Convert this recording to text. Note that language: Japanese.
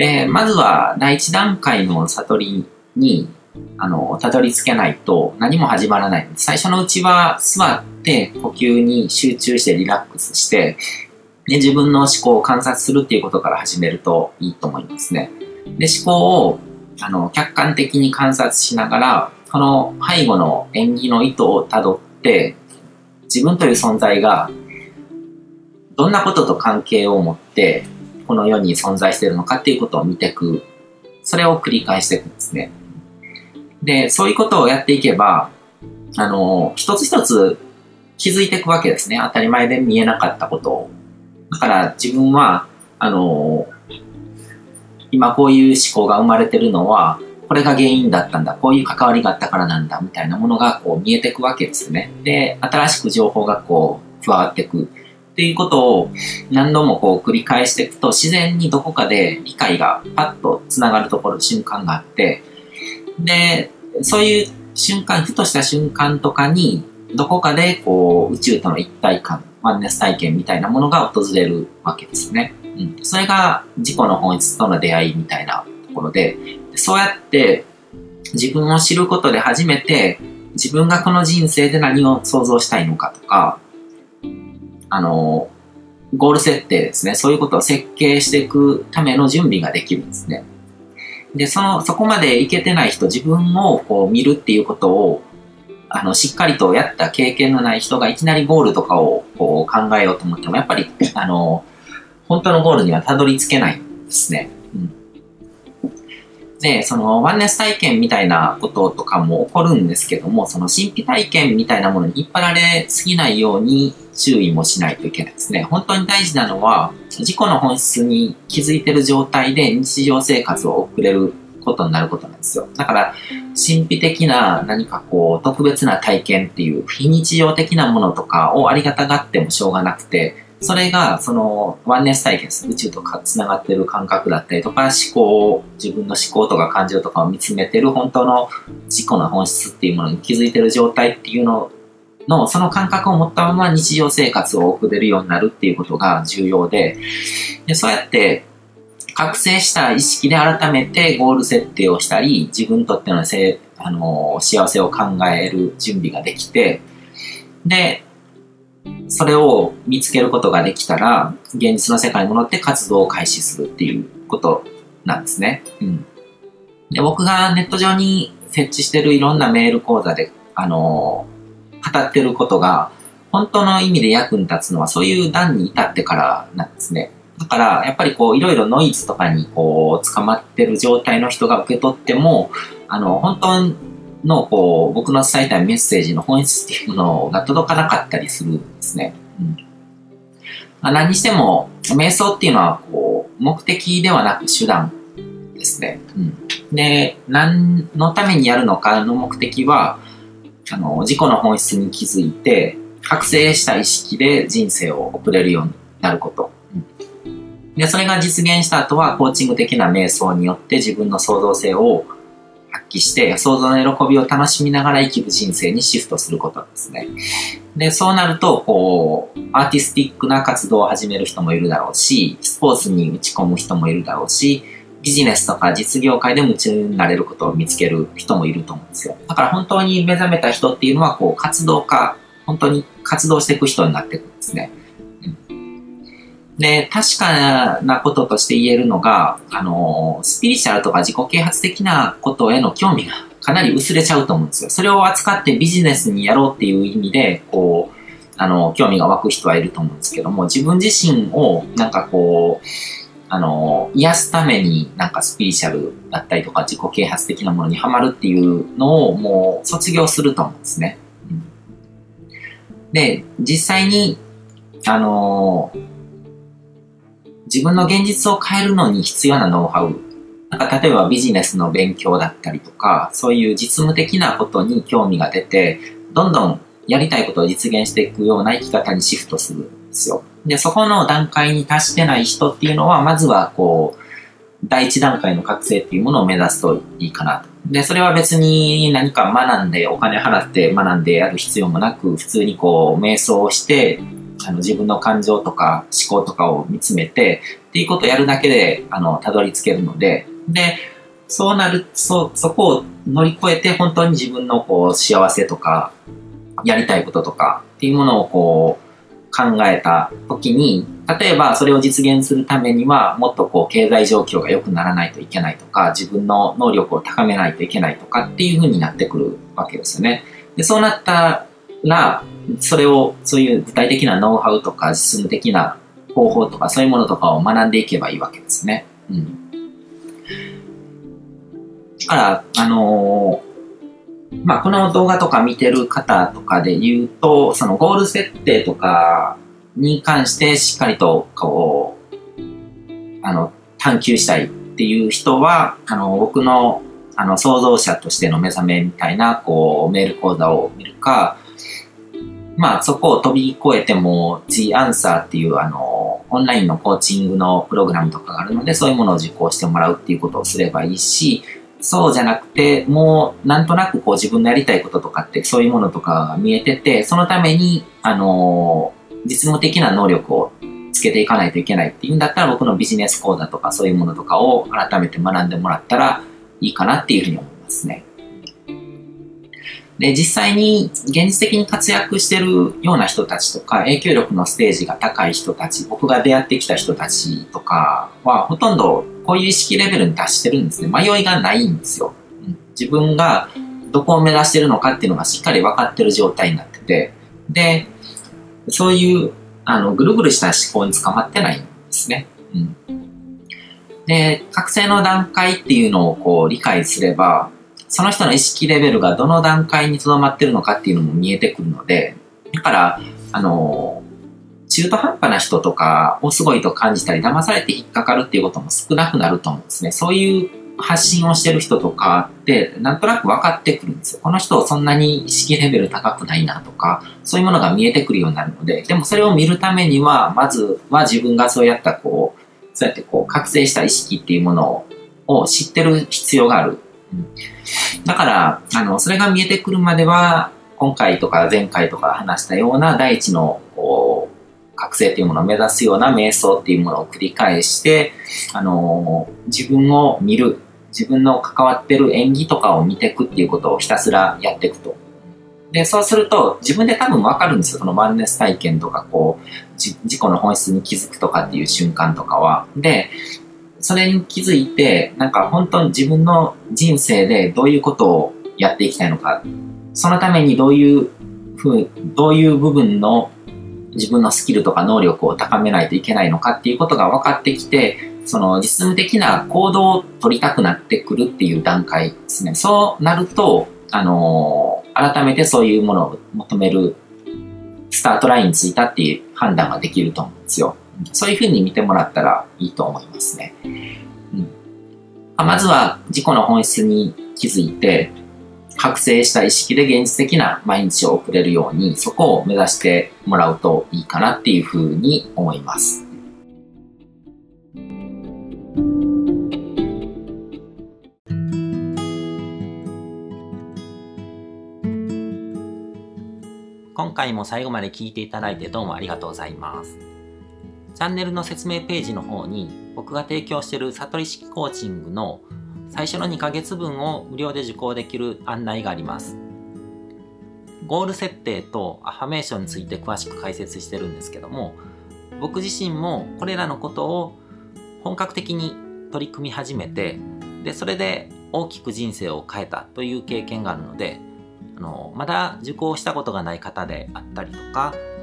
で、まずは第一段階の悟りに、あの、たどり着けないと何も始まらない。最初のうちは座って呼吸に集中してリラックスして、で、自分の思考を観察するっていうことから始めるといいと思いますね。で、思考を、あの、客観的に観察しながら、この背後の演技の意図をたどって、自分という存在がどんなことと関係を持ってこの世に存在しているのかっていうことを見ていく。それを繰り返していくんですね。で、そういうことをやっていけば、あの、一つ一つ気づいていくわけですね。当たり前で見えなかったことを。だから自分は、あの、今こういう思考が生まれてるのは、これが原因だったんだ、こういう関わりがあったからなんだ、みたいなものがこう見えていくわけですね。で、新しく情報がこう加わっていく。っていうことを何度もこう繰り返していくと自然にどこかで理解がパッとつながるところ、瞬間があって、で、そういう瞬間、ふとした瞬間とかにどこかでこう宇宙との一体感、ワンネス体験みたいなものが訪れるわけですね。うん。それが自己の本質との出会いみたいなところで、そうやって自分を知ることで初めて自分がこの人生で何を想像したいのかとか、あの、ゴール設定ですね。そういうことを設計していくための準備ができるんですね。で、その、そこまでいけてない人、自分をこう見るっていうことを、あの、しっかりとやった経験のない人がいきなりゴールとかをこう考えようと思っても、やっぱり、あの、本当のゴールにはたどり着けないんですね。で、そのワンネス体験みたいなこととかも起こるんですけども、その神秘体験みたいなものに引っ張られすぎないように注意もしないといけないですね。本当に大事なのは、自己の本質に気づいてる状態で日常生活を送れることになることなんですよ。だから、神秘的な何かこう、特別な体験っていう非日常的なものとかをありがたがってもしょうがなくて、それが、その、ワンネス体験です。宇宙とか繋がってる感覚だったりとか、思考、自分の思考とか感情とかを見つめてる本当の自己の本質っていうものに気づいてる状態っていうのの、その感覚を持ったまま日常生活を送れるようになるっていうことが重要で、でそうやって、覚醒した意識で改めてゴール設定をしたり、自分にとってのせあの幸せを考える準備ができて、で、それを見つけることができたら、現実の世界に戻って活動を開始するっていうことなんですね。うん。で、僕がネット上に設置してるいろんなメール講座で、あのー、語ってることが、本当の意味で役に立つのはそういう段に至ってからなんですね。だから、やっぱりこう、いろいろノイズとかにこう、捕まってる状態の人が受け取っても、あの、本当の、こう、僕の伝えたいメッセージの本質っていうのが届かなかったりするんですね。うん。ま、何にしても、瞑想っていうのは、こう、目的ではなく手段ですね。うん。で、何のためにやるのかの目的は、あの、自己の本質に気づいて、覚醒した意識で人生を送れるようになること。うん、で、それが実現した後は、コーチング的な瞑想によって自分の創造性を揮して、想像の喜びを楽しみながら生きる人生にシフトすることですね。で、そうなると、こう、アーティスティックな活動を始める人もいるだろうし、スポーツに打ち込む人もいるだろうし、ビジネスとか実業界で夢中になれることを見つける人もいると思うんですよ。だから本当に目覚めた人っていうのは、こう、活動家、本当に活動していく人になっていくんですね。で、確かなこととして言えるのが、あの、スピリチュアルとか自己啓発的なことへの興味がかなり薄れちゃうと思うんですよ。それを扱ってビジネスにやろうっていう意味で、こう、あの、興味が湧く人はいると思うんですけども、自分自身をなんかこう、あの、癒すためになんかスピリチュアルだったりとか自己啓発的なものにはまるっていうのをもう卒業すると思うんですね。うん、で、実際に、あの自分の現実を変えるのに必要なノウハウ。なんか例えばビジネスの勉強だったりとか、そういう実務的なことに興味が出て、どんどんやりたいことを実現していくような生き方にシフトするんですよ。で、そこの段階に達してない人っていうのは、まずはこう、第一段階の覚醒っていうものを目指すといいかなと。で、それは別に何か学んで、お金払って学んでやる必要もなく、普通にこう、瞑想をして、あの自分の感情とか思考とかを見つめて、っていうことをやるだけで、あの、たどり着けるので、で、そうなる、そ、そこを乗り越えて本当に自分のこう幸せとか、やりたいこととかっていうものをこう考えた時に、例えばそれを実現するためにはもっとこう経済状況が良くならないといけないとか、自分の能力を高めないといけないとかっていう風になってくるわけですよね。で、そうなったら、それを、そういう具体的なノウハウとか実務的な方法とかそういうものとかを学んでいけばいいわけですね。うん。だから、あのー、まあ、この動画とか見てる方とかで言うと、そのゴール設定とかに関してしっかりと、こう、あの、探求したいっていう人は、あの、僕の、あの、創造者としての目覚めみたいな、こう、メール講座を見るか、まあ、そこを飛び越えても、G アンサーっていう、あの、オンラインのコーチングのプログラムとかがあるので、そういうものを受講してもらうっていうことをすればいいし、そうじゃなくて、もうなんとなくこう自分のやりたいこととかってそういうものとかが見えてて、そのために、あの実務的な能力をつけていかないといけないっていうんだったら僕のビジネス講座とかそういうものとかを改めて学んでもらったらいいかなっていうふうに思いますね。で、実際に現実的に活躍してるような人たちとか、影響力のステージが高い人たち、僕が出会ってきた人たちとかは、ほとんどこういう意識レベルに達してるんですね。迷いがないんですよ。自分がどこを目指してるのかっていうのがしっかり分かってる状態になってて、で、そういう、あの、ぐるぐるした思考に捕まってないんですね。うん。で、覚醒の段階っていうのをこう理解すれば、その人の意識レベルがどの段階にとどまってるのかっていうのも見えてくるので、だから、あの、中途半端な人とかをすごいと感じたり、騙されて引っかかるっていうことも少なくなると思うんですね。そういう発信をしてる人とかって、なんとなく分かってくるんですよ。この人そんなに意識レベル高くないなとか、そういうものが見えてくるようになるので、でもそれを見るためには、まずは自分がそうやったこう、そうやってこう、覚醒した意識っていうものを知ってる必要があるだから、あの、それが見えてくるまでは、今回とか前回とか話したような第一の、こう、覚醒というものを目指すような瞑想っていうものを繰り返して、あの、自分を見る、自分の関わってる演技とかを見ていくっていうことをひたすらやっていくと。で、そうすると、自分で多分わかるんですよ。そのマンネス体験とか、こう、自己の本質に気づくとかっていう瞬間とかは。で、それに気づいて、なんか本当に自分の人生でどういうことをやっていきたいのか、そのためにどういうふう、どういう部分の自分のスキルとか能力を高めないといけないのかっていうことが分かってきて、その実務的な行動を取りたくなってくるっていう段階ですね。そうなると、あのー、改めてそういうものを求めるスタートラインについたっていう判断ができると思うんですよ。そういうふうに見てもらったらいいと思いますね。うん、まずは自己の本質に気づいて、覚醒した意識で現実的な毎日を送れるように、そこを目指してもらうといいかなっていうふうに思います。今回も最後まで聞いていただいてどうもありがとうございます。チャンネルの説明ページの方に僕が提供している悟り式コーチングの最初の2ヶ月分を無料で受講できる案内があります。ゴール設定とアファメーションについて詳しく解説してるんですけども、僕自身もこれらのことを本格的に取り組み始めて、で、それで大きく人生を変えたという経験があるので、あの、まだ受講したことがない方であったりとか、